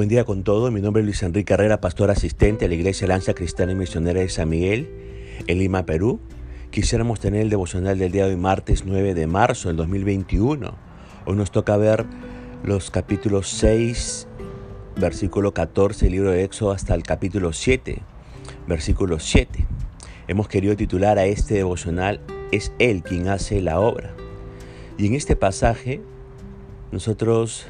Buen día con todo, mi nombre es Luis Enrique Herrera, pastor asistente a la Iglesia Lanza Cristiana y Misionera de San Miguel, en Lima, Perú. Quisiéramos tener el devocional del día de hoy, martes 9 de marzo del 2021. Hoy nos toca ver los capítulos 6, versículo 14, el libro de Éxodo, hasta el capítulo 7, versículo 7. Hemos querido titular a este devocional, es Él quien hace la obra. Y en este pasaje nosotros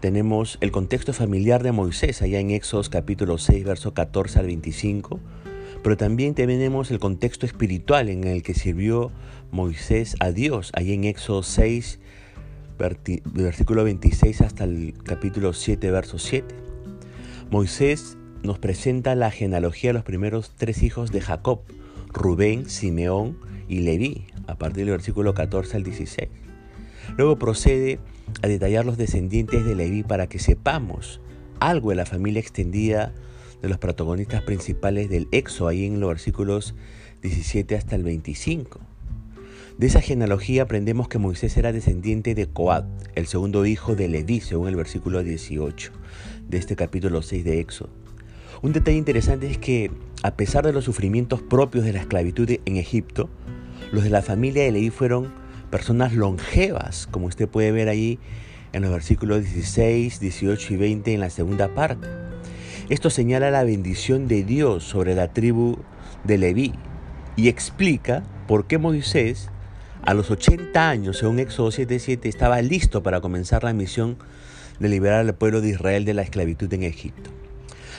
tenemos el contexto familiar de Moisés, allá en Éxodos capítulo 6, verso 14 al 25, pero también tenemos el contexto espiritual en el que sirvió Moisés a Dios, allá en Éxodo 6, versículo 26 hasta el capítulo 7, verso 7. Moisés nos presenta la genealogía de los primeros tres hijos de Jacob, Rubén, Simeón y Leví, a partir del versículo 14 al 16. Luego procede a detallar los descendientes de Leví para que sepamos algo de la familia extendida de los protagonistas principales del Éxodo, ahí en los versículos 17 hasta el 25. De esa genealogía aprendemos que Moisés era descendiente de Coat, el segundo hijo de Leví, según el versículo 18 de este capítulo 6 de Éxodo. Un detalle interesante es que, a pesar de los sufrimientos propios de la esclavitud en Egipto, los de la familia de Leví fueron personas longevas, como usted puede ver ahí en los versículos 16, 18 y 20 en la segunda parte. Esto señala la bendición de Dios sobre la tribu de Leví y explica por qué Moisés a los 80 años, según Éxodo 7:7, estaba listo para comenzar la misión de liberar al pueblo de Israel de la esclavitud en Egipto.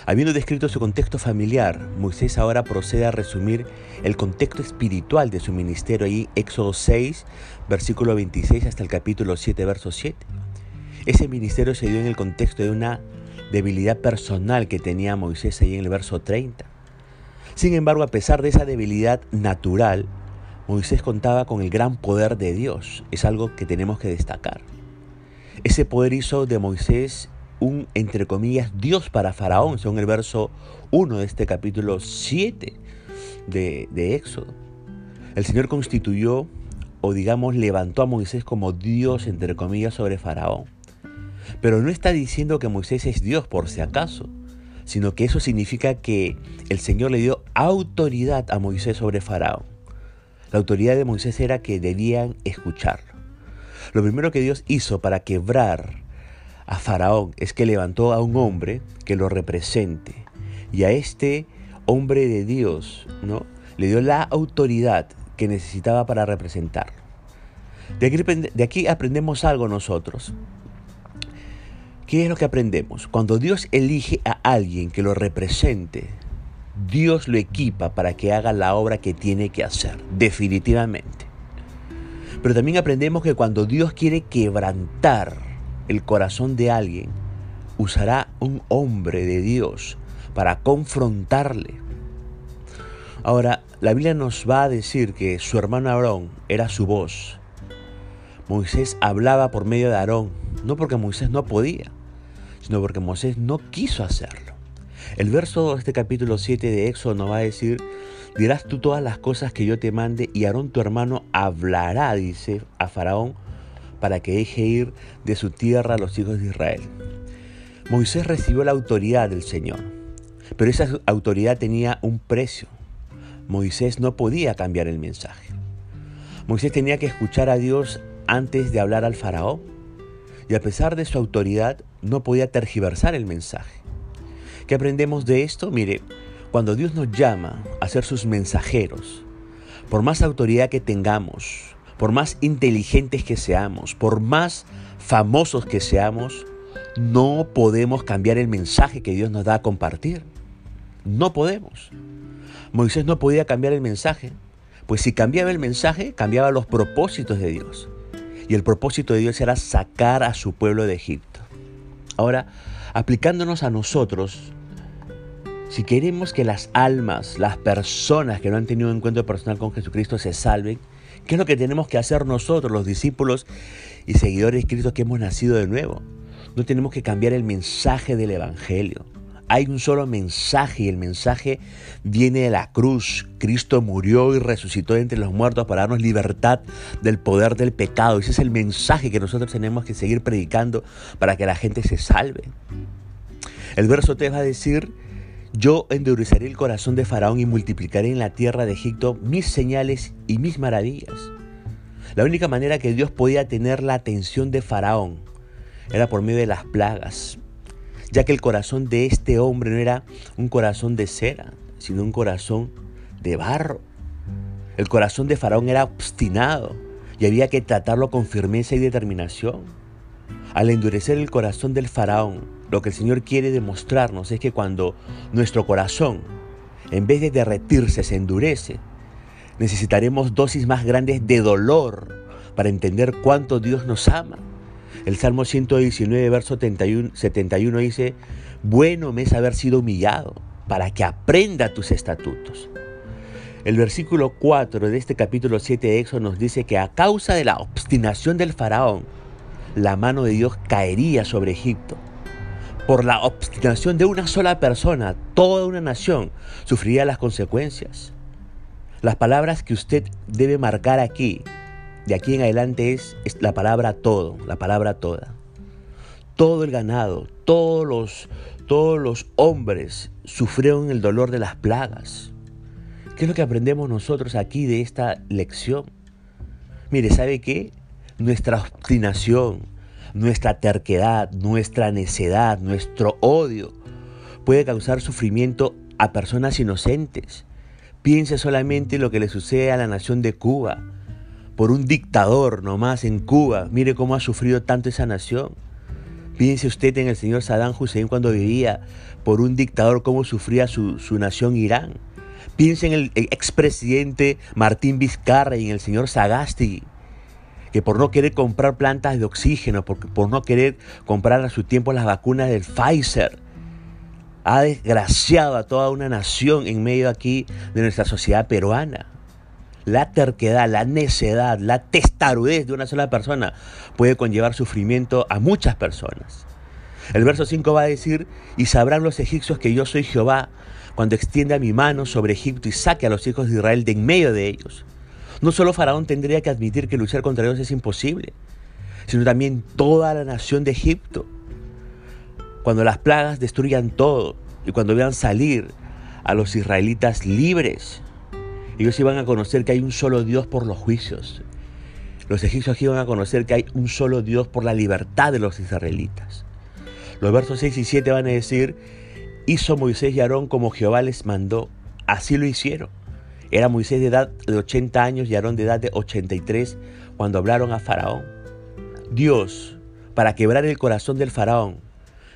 Habiendo descrito su contexto familiar, Moisés ahora procede a resumir el contexto espiritual de su ministerio ahí, Éxodo 6, versículo 26 hasta el capítulo 7, verso 7. Ese ministerio se dio en el contexto de una debilidad personal que tenía Moisés ahí en el verso 30. Sin embargo, a pesar de esa debilidad natural, Moisés contaba con el gran poder de Dios. Es algo que tenemos que destacar. Ese poder hizo de Moisés un, entre comillas, Dios para Faraón, según el verso 1 de este capítulo 7 de, de Éxodo. El Señor constituyó, o digamos, levantó a Moisés como Dios, entre comillas, sobre Faraón. Pero no está diciendo que Moisés es Dios por si acaso, sino que eso significa que el Señor le dio autoridad a Moisés sobre Faraón. La autoridad de Moisés era que debían escucharlo. Lo primero que Dios hizo para quebrar a Faraón es que levantó a un hombre que lo represente. Y a este hombre de Dios, ¿no? Le dio la autoridad que necesitaba para representarlo. De aquí, de aquí aprendemos algo nosotros. ¿Qué es lo que aprendemos? Cuando Dios elige a alguien que lo represente, Dios lo equipa para que haga la obra que tiene que hacer, definitivamente. Pero también aprendemos que cuando Dios quiere quebrantar el corazón de alguien, usará un hombre de Dios para confrontarle. Ahora, la Biblia nos va a decir que su hermano Aarón era su voz. Moisés hablaba por medio de Aarón, no porque Moisés no podía, sino porque Moisés no quiso hacerlo. El verso de este capítulo 7 de Éxodo nos va a decir, dirás tú todas las cosas que yo te mande y Aarón tu hermano hablará, dice a Faraón, para que deje ir de su tierra a los hijos de Israel. Moisés recibió la autoridad del Señor, pero esa autoridad tenía un precio. Moisés no podía cambiar el mensaje. Moisés tenía que escuchar a Dios antes de hablar al faraón, y a pesar de su autoridad no podía tergiversar el mensaje. ¿Qué aprendemos de esto? Mire, cuando Dios nos llama a ser sus mensajeros, por más autoridad que tengamos, por más inteligentes que seamos, por más famosos que seamos, no podemos cambiar el mensaje que Dios nos da a compartir. No podemos. Moisés no podía cambiar el mensaje, pues si cambiaba el mensaje, cambiaba los propósitos de Dios. Y el propósito de Dios era sacar a su pueblo de Egipto. Ahora, aplicándonos a nosotros, si queremos que las almas, las personas que no han tenido un encuentro personal con Jesucristo se salven, ¿Qué es lo que tenemos que hacer nosotros, los discípulos y seguidores de Cristo que hemos nacido de nuevo? No tenemos que cambiar el mensaje del Evangelio. Hay un solo mensaje y el mensaje viene de la cruz. Cristo murió y resucitó entre los muertos para darnos libertad del poder del pecado. Ese es el mensaje que nosotros tenemos que seguir predicando para que la gente se salve. El verso 3 va a decir, yo endureceré el corazón de Faraón y multiplicaré en la tierra de Egipto mis señales y mis maravillas. La única manera que Dios podía tener la atención de Faraón era por medio de las plagas, ya que el corazón de este hombre no era un corazón de cera, sino un corazón de barro. El corazón de Faraón era obstinado y había que tratarlo con firmeza y determinación. Al endurecer el corazón del Faraón, lo que el Señor quiere demostrarnos es que cuando nuestro corazón, en vez de derretirse, se endurece, necesitaremos dosis más grandes de dolor para entender cuánto Dios nos ama. El Salmo 119, verso 71 dice, bueno me es haber sido humillado para que aprenda tus estatutos. El versículo 4 de este capítulo 7 de Éxodo nos dice que a causa de la obstinación del faraón, la mano de Dios caería sobre Egipto. Por la obstinación de una sola persona, toda una nación sufriría las consecuencias. Las palabras que usted debe marcar aquí de aquí en adelante es, la palabra todo, la palabra toda. Todo el ganado, todos los, todos los hombres sufrieron el dolor de las plagas. ¿Qué es lo que aprendemos nosotros aquí de esta lección? Mire, ¿sabe qué? Nuestra obstinación, nuestra terquedad, nuestra necedad, nuestro odio puede causar sufrimiento a personas inocentes. Piense solamente en lo que le sucede a la nación de Cuba por un dictador nomás en Cuba. Mire cómo ha sufrido tanto esa nación. Piense usted en el señor Saddam Hussein cuando vivía por un dictador, cómo sufría su, nación Irán. Piense en el expresidente Martín Vizcarra y en el señor Sagasti, que por no querer comprar plantas de oxígeno, por, no querer comprar a su tiempo las vacunas del Pfizer, ha desgraciado a toda una nación en medio aquí de nuestra sociedad peruana. La terquedad, la necedad, la testarudez de una sola persona puede conllevar sufrimiento a muchas personas. El verso 5 va a decir, y sabrán los egipcios que yo soy Jehová cuando extienda mi mano sobre Egipto y saque a los hijos de Israel de en medio de ellos. No solo Faraón tendría que admitir que luchar contra Dios es imposible, sino también toda la nación de Egipto. Cuando las plagas destruyan todo y cuando vean salir a los israelitas libres, ellos iban a conocer que hay un solo Dios por los juicios. Los egipcios iban a conocer que hay un solo Dios por la libertad de los israelitas. Los versos 6 y 7 van a decir, hizo Moisés y Aarón como Jehová les mandó. Así lo hicieron. Era Moisés de edad de 80 años y Aarón de edad de 83 cuando hablaron a Faraón. Dios, para quebrar el corazón del Faraón,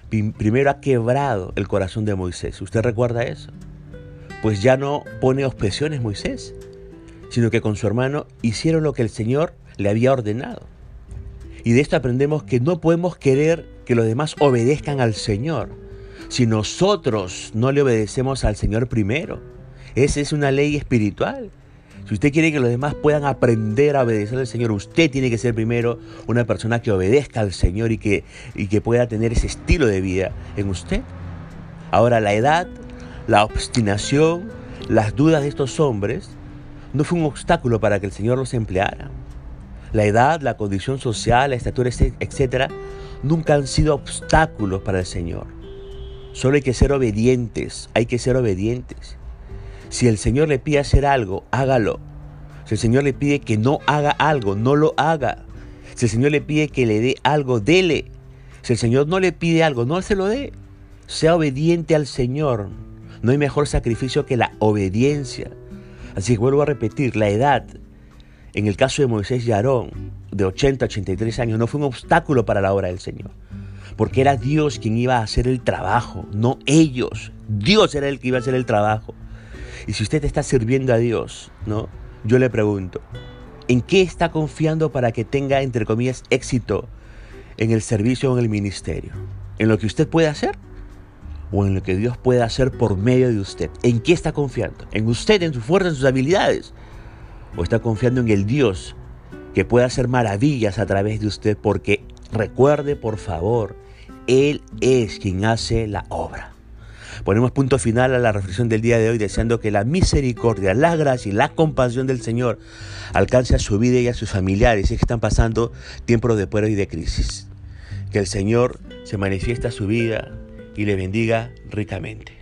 primero ha quebrado el corazón de Moisés. ¿Usted recuerda eso? pues ya no pone objeciones Moisés, sino que con su hermano hicieron lo que el Señor le había ordenado. Y de esto aprendemos que no podemos querer que los demás obedezcan al Señor si nosotros no le obedecemos al Señor primero. Esa es una ley espiritual. Si usted quiere que los demás puedan aprender a obedecer al Señor, usted tiene que ser primero una persona que obedezca al Señor y que, y que pueda tener ese estilo de vida en usted. Ahora, la edad la obstinación, las dudas de estos hombres no fue un obstáculo para que el Señor los empleara. La edad, la condición social, la estatura, etc., nunca han sido obstáculos para el Señor. Solo hay que ser obedientes, hay que ser obedientes. Si el Señor le pide hacer algo, hágalo. Si el Señor le pide que no haga algo, no lo haga. Si el Señor le pide que le dé algo, dele. Si el Señor no le pide algo, no se lo dé. Sea obediente al Señor. No hay mejor sacrificio que la obediencia. Así que vuelvo a repetir, la edad, en el caso de Moisés y Aarón, de 80 a 83 años, no fue un obstáculo para la obra del Señor. Porque era Dios quien iba a hacer el trabajo, no ellos. Dios era el que iba a hacer el trabajo. Y si usted está sirviendo a Dios, ¿no? Yo le pregunto, ¿en qué está confiando para que tenga, entre comillas, éxito en el servicio o en el ministerio? ¿En lo que usted puede hacer? o en lo que Dios puede hacer por medio de usted. ¿En qué está confiando? ¿En usted, en su fuerza, en sus habilidades? ¿O está confiando en el Dios que puede hacer maravillas a través de usted? Porque recuerde, por favor, Él es quien hace la obra. Ponemos punto final a la reflexión del día de hoy deseando que la misericordia, la gracia y la compasión del Señor alcance a su vida y a sus familiares que están pasando tiempos de prueba y de crisis. Que el Señor se manifieste a su vida y le bendiga ricamente.